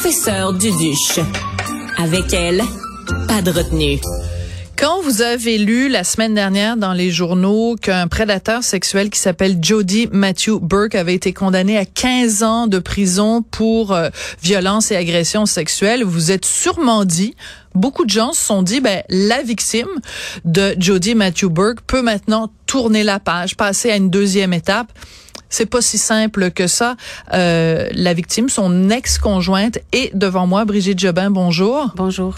professeur Duduche. Avec elle, pas de retenue. Quand vous avez lu la semaine dernière dans les journaux qu'un prédateur sexuel qui s'appelle Jody Matthew Burke avait été condamné à 15 ans de prison pour euh, violence et agression sexuelle, vous êtes sûrement dit, beaucoup de gens se sont dit, ben, la victime de Jody Matthew Burke peut maintenant tourner la page, passer à une deuxième étape. C'est pas si simple que ça. Euh, la victime, son ex-conjointe, est devant moi. Brigitte Jobin, bonjour. Bonjour.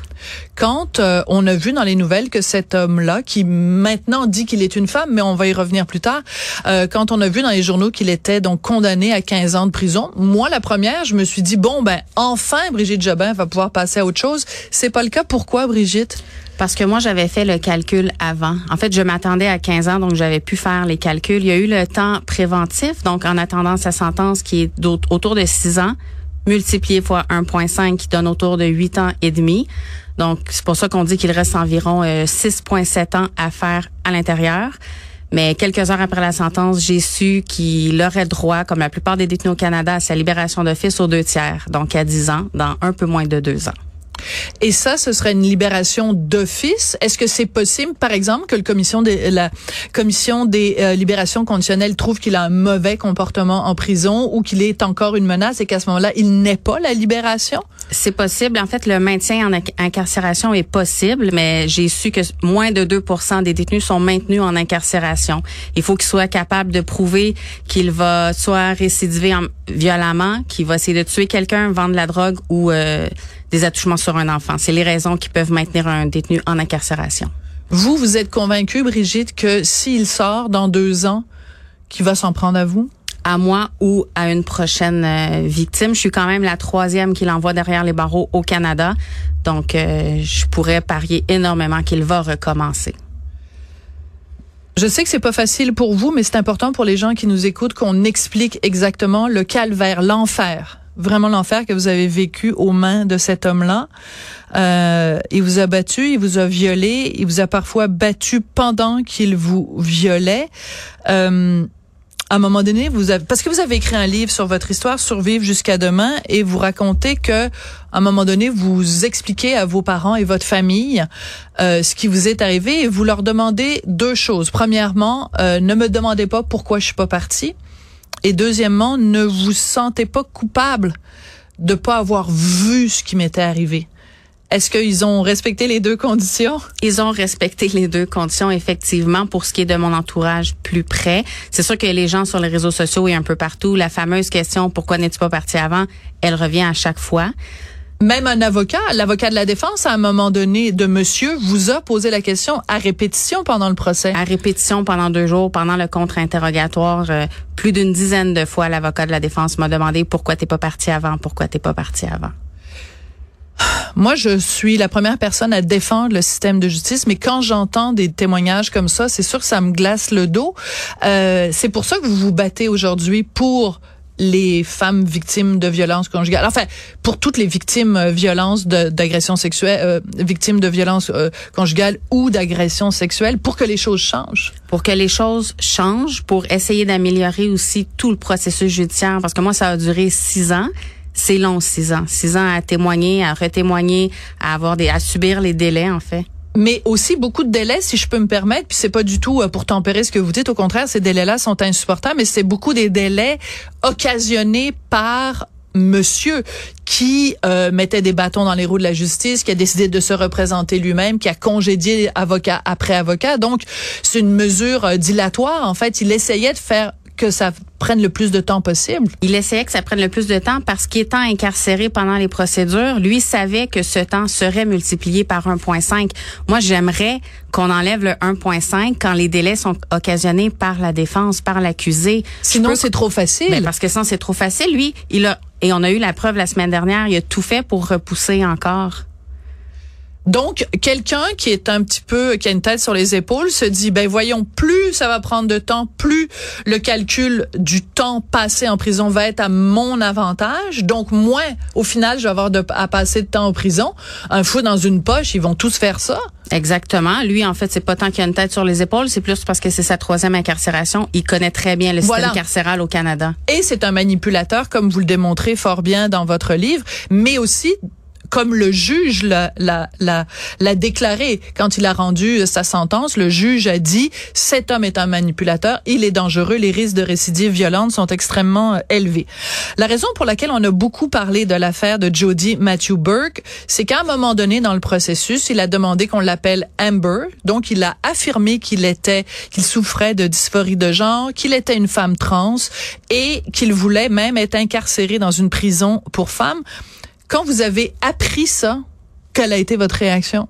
Quand euh, on a vu dans les nouvelles que cet homme-là, qui maintenant dit qu'il est une femme, mais on va y revenir plus tard, euh, quand on a vu dans les journaux qu'il était donc condamné à 15 ans de prison, moi, la première, je me suis dit, bon, ben, enfin, Brigitte Jobin va pouvoir passer à autre chose. C'est pas le cas. Pourquoi, Brigitte? Parce que moi, j'avais fait le calcul avant. En fait, je m'attendais à 15 ans, donc j'avais pu faire les calculs. Il y a eu le temps préventif, donc en attendant sa sentence qui est autour de 6 ans, multiplié fois 1,5 qui donne autour de 8 ans et demi. Donc, c'est pour ça qu'on dit qu'il reste environ 6,7 euh, ans à faire à l'intérieur. Mais quelques heures après la sentence, j'ai su qu'il aurait droit, comme la plupart des détenus au Canada, à sa libération d'office aux deux tiers, donc à 10 ans, dans un peu moins de deux ans. Et ça, ce serait une libération d'office. Est-ce que c'est possible, par exemple, que le commission des, la commission des euh, libérations conditionnelles trouve qu'il a un mauvais comportement en prison ou qu'il est encore une menace et qu'à ce moment-là, il n'est pas la libération? C'est possible. En fait, le maintien en incarcération est possible, mais j'ai su que moins de 2% des détenus sont maintenus en incarcération. Il faut qu'il soit capable de prouver qu'il va soit récidiver violemment, qu'il va essayer de tuer quelqu'un, vendre la drogue ou euh, des attouchements sur un enfant. C'est les raisons qui peuvent maintenir un détenu en incarcération. Vous, vous êtes convaincue, Brigitte, que s'il sort dans deux ans, qu'il va s'en prendre à vous? à moi ou à une prochaine euh, victime. Je suis quand même la troisième qui l'envoie derrière les barreaux au Canada. Donc, euh, je pourrais parier énormément qu'il va recommencer. Je sais que c'est pas facile pour vous, mais c'est important pour les gens qui nous écoutent qu'on explique exactement le calvaire, l'enfer vraiment l'enfer que vous avez vécu aux mains de cet homme-là. Euh, il vous a battu, il vous a violé, il vous a parfois battu pendant qu'il vous violait. Euh, à un moment donné, vous avez, parce que vous avez écrit un livre sur votre histoire, Survivre jusqu'à demain, et vous racontez que, à un moment donné, vous expliquez à vos parents et votre famille euh, ce qui vous est arrivé, et vous leur demandez deux choses. Premièrement, euh, ne me demandez pas pourquoi je suis pas partie. Et deuxièmement, ne vous sentez pas coupable de pas avoir vu ce qui m'était arrivé. Est-ce qu'ils ont respecté les deux conditions? Ils ont respecté les deux conditions, effectivement, pour ce qui est de mon entourage plus près. C'est sûr que les gens sur les réseaux sociaux et un peu partout, la fameuse question « Pourquoi n'es-tu pas parti avant? » elle revient à chaque fois même un avocat, l'avocat de la défense, à un moment donné, de monsieur, vous a posé la question à répétition pendant le procès. À répétition pendant deux jours, pendant le contre-interrogatoire, euh, plus d'une dizaine de fois, l'avocat de la défense m'a demandé pourquoi t'es pas parti avant, pourquoi t'es pas parti avant. Moi, je suis la première personne à défendre le système de justice, mais quand j'entends des témoignages comme ça, c'est sûr que ça me glace le dos. Euh, c'est pour ça que vous vous battez aujourd'hui pour les femmes victimes de violences conjugales. Enfin, pour toutes les victimes euh, violences d'agression sexuelle, euh, victimes de violences euh, conjugales ou d'agression sexuelle, pour que les choses changent. Pour que les choses changent, pour essayer d'améliorer aussi tout le processus judiciaire, parce que moi, ça a duré six ans. C'est long, six ans. Six ans à témoigner, à retémoigner, à avoir des, à subir les délais, en fait mais aussi beaucoup de délais, si je peux me permettre. Puis c'est pas du tout euh, pour tempérer ce que vous dites. Au contraire, ces délais-là sont insupportables, mais c'est beaucoup des délais occasionnés par monsieur qui euh, mettait des bâtons dans les roues de la justice, qui a décidé de se représenter lui-même, qui a congédié avocat après avocat. Donc, c'est une mesure euh, dilatoire. En fait, il essayait de faire que ça prenne le plus de temps possible. Il essayait que ça prenne le plus de temps parce qu'étant incarcéré pendant les procédures, lui savait que ce temps serait multiplié par 1.5. Moi, j'aimerais qu'on enlève le 1.5 quand les délais sont occasionnés par la défense, par l'accusé. Sinon, c'est trop facile. Ben, parce que sinon, c'est trop facile. Lui, il a, et on a eu la preuve la semaine dernière, il a tout fait pour repousser encore. Donc, quelqu'un qui est un petit peu, qui a une tête sur les épaules, se dit, ben voyons, plus ça va prendre de temps, plus le calcul du temps passé en prison va être à mon avantage. Donc, moins, au final, je vais avoir de, à passer de temps en prison. Un fou dans une poche, ils vont tous faire ça. Exactement. Lui, en fait, c'est pas tant qu'il a une tête sur les épaules, c'est plus parce que c'est sa troisième incarcération. Il connaît très bien le système carcéral au Canada. Et c'est un manipulateur, comme vous le démontrez fort bien dans votre livre, mais aussi comme le juge l'a, l'a, l'a, déclaré quand il a rendu sa sentence, le juge a dit cet homme est un manipulateur, il est dangereux, les risques de récidive violente sont extrêmement euh, élevés. La raison pour laquelle on a beaucoup parlé de l'affaire de Jody Matthew Burke, c'est qu'à un moment donné dans le processus, il a demandé qu'on l'appelle Amber, donc il a affirmé qu'il était qu'il souffrait de dysphorie de genre, qu'il était une femme trans et qu'il voulait même être incarcéré dans une prison pour femmes. Quand vous avez appris ça, quelle a été votre réaction?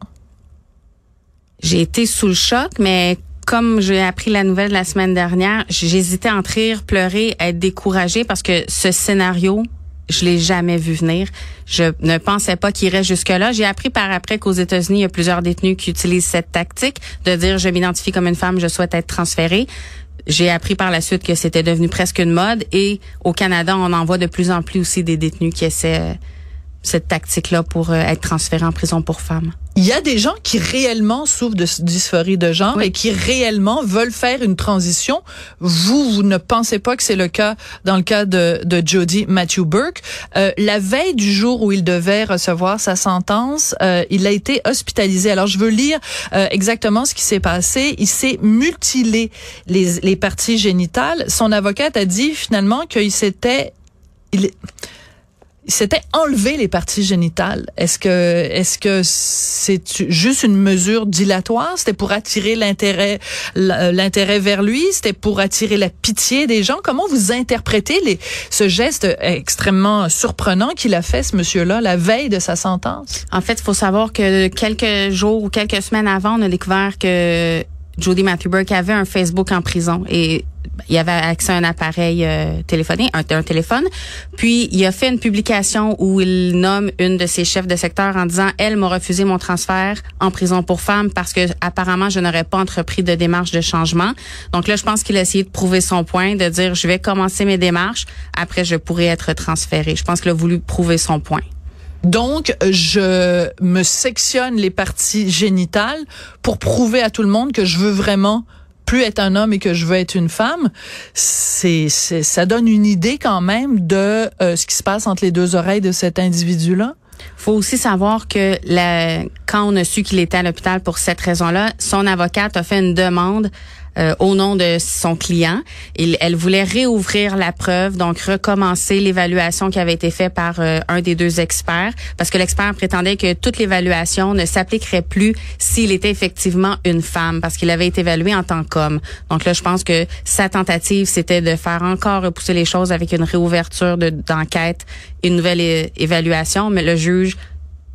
J'ai été sous le choc, mais comme j'ai appris la nouvelle la semaine dernière, j'hésitais entre rire, pleurer, être découragée parce que ce scénario, je l'ai jamais vu venir. Je ne pensais pas qu'il irait jusque-là. J'ai appris par après qu'aux États-Unis, il y a plusieurs détenus qui utilisent cette tactique de dire je m'identifie comme une femme, je souhaite être transférée. J'ai appris par la suite que c'était devenu presque une mode et au Canada, on en voit de plus en plus aussi des détenus qui essaient cette tactique-là pour euh, être transféré en prison pour femmes. Il y a des gens qui réellement souffrent de dysphorie de genre et qui réellement veulent faire une transition. Vous, vous ne pensez pas que c'est le cas dans le cas de, de Jody Matthew Burke. Euh, la veille du jour où il devait recevoir sa sentence, euh, il a été hospitalisé. Alors, je veux lire euh, exactement ce qui s'est passé. Il s'est mutilé les, les parties génitales. Son avocate a dit finalement qu'il s'était... Il, s'était enlevé les parties génitales. Est-ce que est-ce que c'est juste une mesure dilatoire? C'était pour attirer l'intérêt l'intérêt vers lui? C'était pour attirer la pitié des gens? Comment vous interprétez ce geste extrêmement surprenant qu'il a fait ce monsieur-là la veille de sa sentence? En fait, il faut savoir que quelques jours ou quelques semaines avant, on a découvert que Jody Matthew Burke avait un Facebook en prison et il avait accès à un appareil euh, téléphonique, un, un, téléphone. Puis il a fait une publication où il nomme une de ses chefs de secteur en disant elle m'a refusé mon transfert en prison pour femmes parce que apparemment je n'aurais pas entrepris de démarche de changement. Donc là je pense qu'il a essayé de prouver son point, de dire je vais commencer mes démarches, après je pourrai être transféré. Je pense qu'il a voulu prouver son point. Donc, je me sectionne les parties génitales pour prouver à tout le monde que je veux vraiment plus être un homme et que je veux être une femme, c'est, ça donne une idée quand même de euh, ce qui se passe entre les deux oreilles de cet individu-là. Faut aussi savoir que la, quand on a su qu'il était à l'hôpital pour cette raison-là, son avocate a fait une demande euh, au nom de son client. Il, elle voulait réouvrir la preuve, donc recommencer l'évaluation qui avait été faite par euh, un des deux experts, parce que l'expert prétendait que toute l'évaluation ne s'appliquerait plus s'il était effectivement une femme, parce qu'il avait été évalué en tant qu'homme. Donc là, je pense que sa tentative, c'était de faire encore repousser les choses avec une réouverture d'enquête, une nouvelle évaluation, mais le juge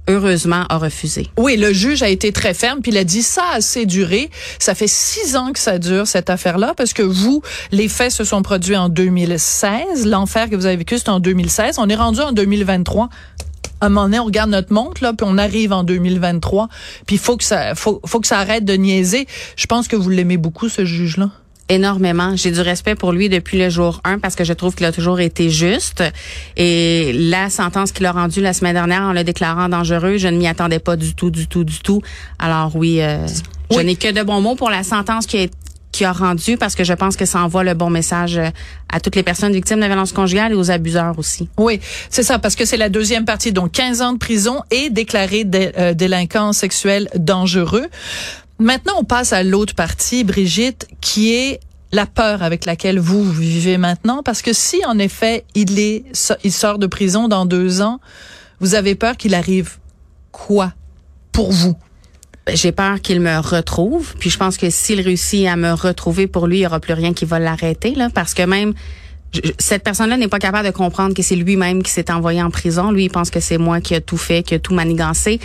heureusement, a refusé. Oui, le juge a été très ferme, puis il a dit ça a assez duré. Ça fait six ans que ça dure, cette affaire-là, parce que vous, les faits se sont produits en 2016. L'enfer que vous avez vécu, c'est en 2016. On est rendu en 2023 à un moment donné, on regarde notre montre là, puis on arrive en 2023, puis faut que ça, faut, faut que ça arrête de niaiser. Je pense que vous l'aimez beaucoup ce juge-là énormément. J'ai du respect pour lui depuis le jour 1 parce que je trouve qu'il a toujours été juste. Et la sentence qu'il a rendue la semaine dernière en le déclarant dangereux, je ne m'y attendais pas du tout, du tout, du tout. Alors oui, euh, je n'ai que de bons mots pour la sentence qui a qui a rendu parce que je pense que ça envoie le bon message euh, à toutes les personnes victimes de violence conjugale et aux abuseurs aussi. Oui, c'est ça, parce que c'est la deuxième partie, donc 15 ans de prison et déclaré euh, délinquant sexuel dangereux. Maintenant, on passe à l'autre partie, Brigitte, qui est la peur avec laquelle vous vivez maintenant, parce que si en effet il est, il sort de prison dans deux ans, vous avez peur qu'il arrive quoi pour vous? J'ai peur qu'il me retrouve, puis je pense que s'il réussit à me retrouver, pour lui, il y aura plus rien qui va l'arrêter, là, parce que même cette personne-là n'est pas capable de comprendre que c'est lui-même qui s'est envoyé en prison. Lui, il pense que c'est moi qui a tout fait, qui a tout manigancé.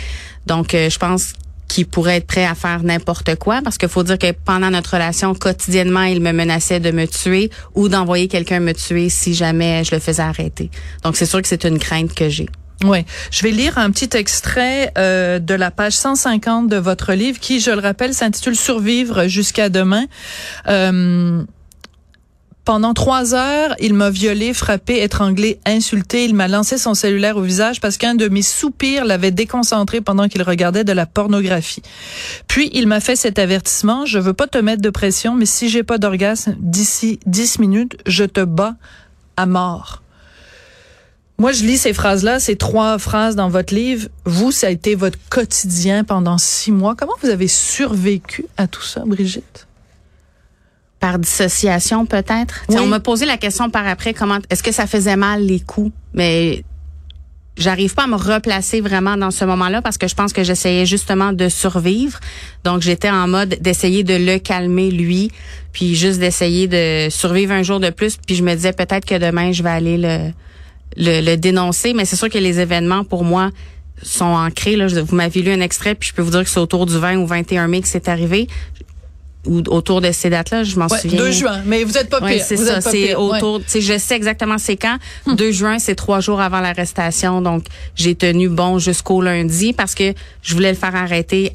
Donc, euh, je pense qui pourrait être prêt à faire n'importe quoi parce qu'il faut dire que pendant notre relation quotidiennement il me menaçait de me tuer ou d'envoyer quelqu'un me tuer si jamais je le faisais arrêter. Donc c'est sûr que c'est une crainte que j'ai. Oui, je vais lire un petit extrait euh, de la page 150 de votre livre qui, je le rappelle, s'intitule Survivre jusqu'à demain. Euh, pendant trois heures, il m'a violé, frappé, étranglé, insulté. Il m'a lancé son cellulaire au visage parce qu'un de mes soupirs l'avait déconcentré pendant qu'il regardait de la pornographie. Puis, il m'a fait cet avertissement. Je veux pas te mettre de pression, mais si j'ai pas d'orgasme d'ici dix minutes, je te bats à mort. Moi, je lis ces phrases-là, ces trois phrases dans votre livre. Vous, ça a été votre quotidien pendant six mois. Comment vous avez survécu à tout ça, Brigitte? Par dissociation, peut-être? On m'a posé la question par après, comment est-ce que ça faisait mal les coups? Mais j'arrive pas à me replacer vraiment dans ce moment-là parce que je pense que j'essayais justement de survivre. Donc j'étais en mode d'essayer de le calmer lui, puis juste d'essayer de survivre un jour de plus. Puis je me disais peut-être que demain je vais aller le le, dénoncer. Mais c'est sûr que les événements pour moi sont ancrés. Là. Vous m'avez lu un extrait, puis je peux vous dire que c'est autour du 20 ou 21 mai que c'est arrivé ou autour de ces dates-là, je m'en souviens. 2 juin, mais vous êtes pas pire. c'est ça, c'est autour, tu sais, je sais exactement c'est quand. 2 hum. juin, c'est trois jours avant l'arrestation, donc j'ai tenu bon jusqu'au lundi parce que je voulais le faire arrêter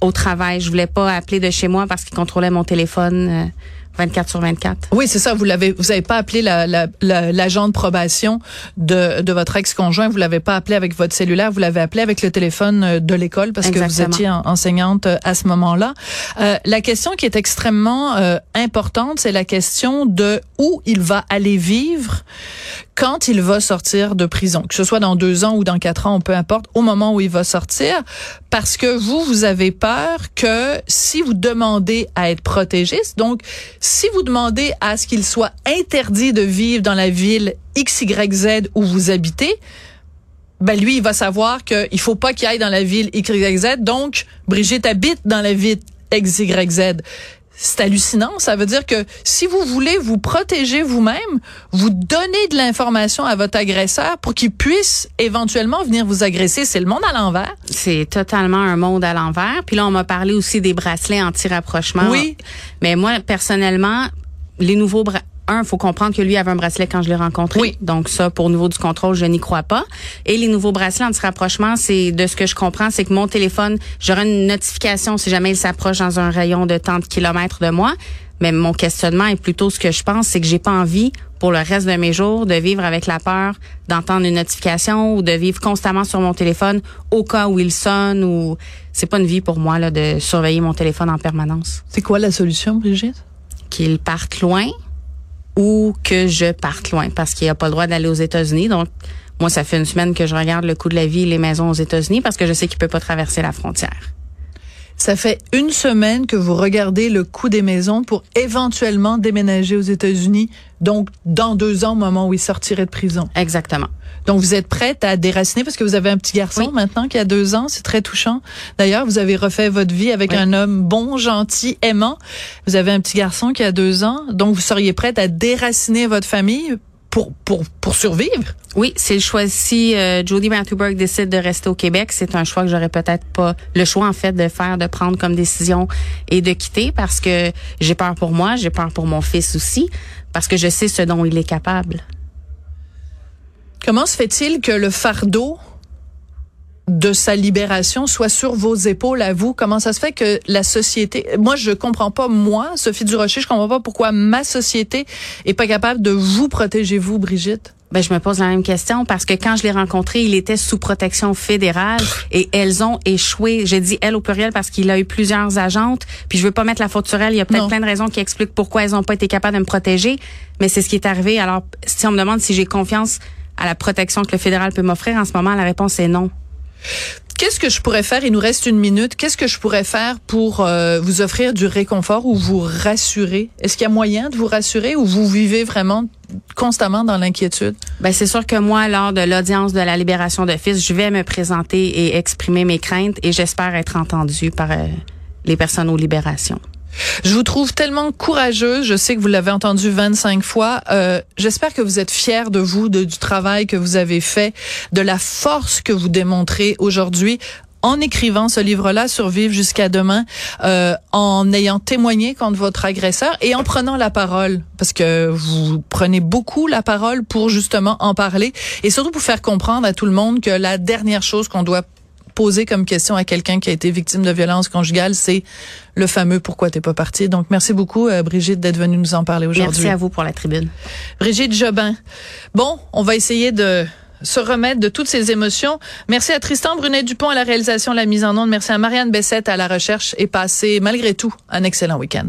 au travail. Je voulais pas appeler de chez moi parce qu'il contrôlait mon téléphone. Euh, 24 sur 24. Oui, c'est ça. Vous l'avez, vous avez pas appelé la, la, l'agent de probation de, de votre ex-conjoint. Vous l'avez pas appelé avec votre cellulaire. Vous l'avez appelé avec le téléphone euh, de l'école parce que vous étiez enseignante euh, à ce moment-là. Euh, la question qui est extrêmement euh, importante, c'est la question de où il va aller vivre quand il va sortir de prison, que ce soit dans deux ans ou dans quatre ans, peu importe, au moment où il va sortir, parce que vous, vous avez peur que si vous demandez à être protégé, donc si vous demandez à ce qu'il soit interdit de vivre dans la ville XYZ où vous habitez, ben lui, il va savoir qu'il faut pas qu'il aille dans la ville XYZ. Donc, Brigitte habite dans la ville XYZ c'est hallucinant. Ça veut dire que si vous voulez vous protéger vous-même, vous donnez de l'information à votre agresseur pour qu'il puisse éventuellement venir vous agresser. C'est le monde à l'envers. C'est totalement un monde à l'envers. Puis là, on m'a parlé aussi des bracelets anti-rapprochement. Oui. Mais moi, personnellement, les nouveaux bras un, faut comprendre que lui avait un bracelet quand je l'ai rencontré. Oui. Donc ça, pour niveau du contrôle, je n'y crois pas. Et les nouveaux bracelets anti-rapprochement, c'est de ce que je comprends, c'est que mon téléphone, j'aurai une notification si jamais il s'approche dans un rayon de tant de kilomètres de moi. Mais mon questionnement est plutôt ce que je pense, c'est que j'ai pas envie pour le reste de mes jours de vivre avec la peur d'entendre une notification ou de vivre constamment sur mon téléphone au cas où il sonne ou c'est pas une vie pour moi là de surveiller mon téléphone en permanence. C'est quoi la solution, Brigitte? Qu'il parte loin, ou que je parte loin parce qu'il a pas le droit d'aller aux États-Unis. Donc, moi, ça fait une semaine que je regarde le coût de la vie et les maisons aux États-Unis parce que je sais qu'il peut pas traverser la frontière. Ça fait une semaine que vous regardez le coût des maisons pour éventuellement déménager aux États-Unis, donc dans deux ans au moment où il sortirait de prison. Exactement. Donc vous êtes prête à déraciner parce que vous avez un petit garçon maintenant qui a deux ans, c'est très touchant. D'ailleurs, vous avez refait votre vie avec un homme bon, gentil, aimant. Vous avez un petit garçon qui a deux ans, donc vous seriez prête à déraciner votre famille pour, pour, pour survivre? Oui, c'est le choix. Si euh, Jody Matthew décide de rester au Québec, c'est un choix que j'aurais peut-être pas le choix en fait de faire, de prendre comme décision et de quitter parce que j'ai peur pour moi, j'ai peur pour mon fils aussi, parce que je sais ce dont il est capable. Comment se fait-il que le fardeau de sa libération soit sur vos épaules à vous. Comment ça se fait que la société, moi je comprends pas moi, Sophie Durocher, je comprends pas pourquoi ma société est pas capable de vous protéger vous, Brigitte? Ben, je me pose la même question parce que quand je l'ai rencontré, il était sous protection fédérale et elles ont échoué. J'ai dit elle au pluriel parce qu'il a eu plusieurs agentes. Puis je veux pas mettre la faute sur elle. Il y a peut-être plein de raisons qui expliquent pourquoi elles ont pas été capables de me protéger. Mais c'est ce qui est arrivé. Alors, si on me demande si j'ai confiance à la protection que le fédéral peut m'offrir en ce moment, la réponse est non. Qu'est-ce que je pourrais faire? Il nous reste une minute. Qu'est-ce que je pourrais faire pour euh, vous offrir du réconfort ou vous rassurer? Est-ce qu'il y a moyen de vous rassurer ou vous vivez vraiment constamment dans l'inquiétude? Ben c'est sûr que moi, lors de l'audience de la libération de fils, je vais me présenter et exprimer mes craintes et j'espère être entendue par euh, les personnes aux libérations. Je vous trouve tellement courageuse. Je sais que vous l'avez entendu 25 fois. Euh, J'espère que vous êtes fiers de vous, de, du travail que vous avez fait, de la force que vous démontrez aujourd'hui en écrivant ce livre-là, Survivre jusqu'à demain, euh, en ayant témoigné contre votre agresseur et en prenant la parole, parce que vous prenez beaucoup la parole pour justement en parler et surtout pour faire comprendre à tout le monde que la dernière chose qu'on doit poser comme question à quelqu'un qui a été victime de violence conjugale, c'est le fameux pourquoi t'es pas parti. Donc merci beaucoup euh, Brigitte d'être venue nous en parler aujourd'hui. Merci à vous pour la tribune. Brigitte Jobin. Bon, on va essayer de se remettre de toutes ces émotions. Merci à Tristan Brunet-Dupont à la réalisation, la mise en onde. Merci à Marianne Bessette à la recherche et passez malgré tout un excellent week-end.